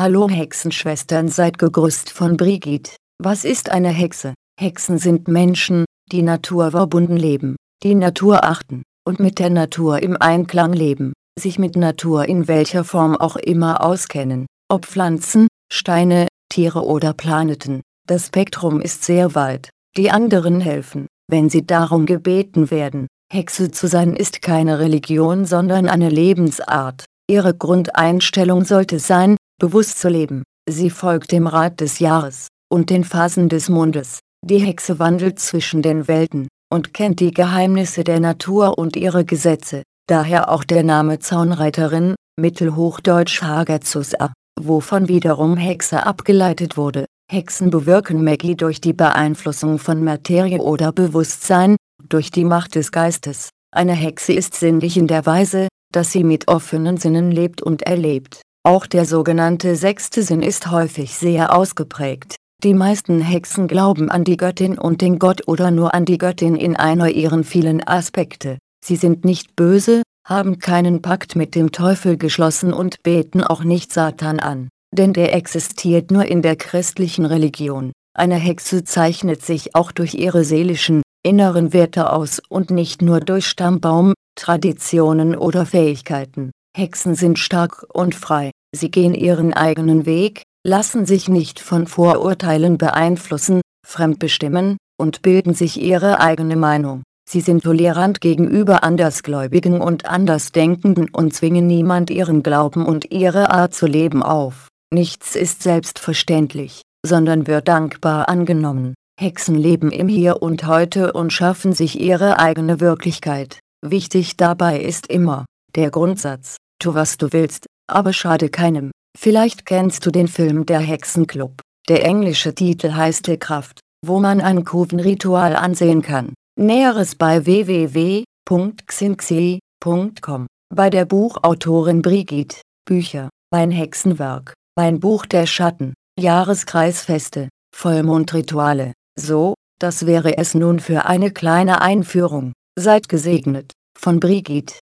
Hallo Hexenschwestern seid gegrüßt von Brigitte. Was ist eine Hexe? Hexen sind Menschen, die naturverbunden leben, die Natur achten, und mit der Natur im Einklang leben, sich mit Natur in welcher Form auch immer auskennen, ob Pflanzen, Steine, Tiere oder Planeten. Das Spektrum ist sehr weit. Die anderen helfen, wenn sie darum gebeten werden. Hexe zu sein ist keine Religion, sondern eine Lebensart. Ihre Grundeinstellung sollte sein, bewusst zu leben. Sie folgt dem Rat des Jahres und den Phasen des Mondes. Die Hexe wandelt zwischen den Welten und kennt die Geheimnisse der Natur und ihre Gesetze. Daher auch der Name Zaunreiterin, mittelhochdeutsch Hagazusa, wovon wiederum Hexe abgeleitet wurde. Hexen bewirken Magie durch die Beeinflussung von Materie oder Bewusstsein, durch die Macht des Geistes. Eine Hexe ist sinnlich in der Weise, dass sie mit offenen Sinnen lebt und erlebt. Auch der sogenannte sechste Sinn ist häufig sehr ausgeprägt. Die meisten Hexen glauben an die Göttin und den Gott oder nur an die Göttin in einer ihren vielen Aspekte. Sie sind nicht böse, haben keinen Pakt mit dem Teufel geschlossen und beten auch nicht Satan an, denn der existiert nur in der christlichen Religion. Eine Hexe zeichnet sich auch durch ihre seelischen, inneren Werte aus und nicht nur durch Stammbaum, Traditionen oder Fähigkeiten. Hexen sind stark und frei, sie gehen ihren eigenen Weg, lassen sich nicht von Vorurteilen beeinflussen, fremdbestimmen, und bilden sich ihre eigene Meinung. Sie sind tolerant gegenüber Andersgläubigen und Andersdenkenden und zwingen niemand ihren Glauben und ihre Art zu leben auf. Nichts ist selbstverständlich, sondern wird dankbar angenommen. Hexen leben im Hier und Heute und schaffen sich ihre eigene Wirklichkeit. Wichtig dabei ist immer, der Grundsatz, tu was du willst, aber schade keinem. Vielleicht kennst du den Film Der Hexenclub. Der englische Titel heißt Die Kraft, wo man ein Kurvenritual ansehen kann. Näheres bei www.xinxi.com. Bei der Buchautorin Brigitte, Bücher, mein Hexenwerk, mein Buch der Schatten, Jahreskreisfeste, Vollmondrituale. So, das wäre es nun für eine kleine Einführung. Seid gesegnet, von Brigitte.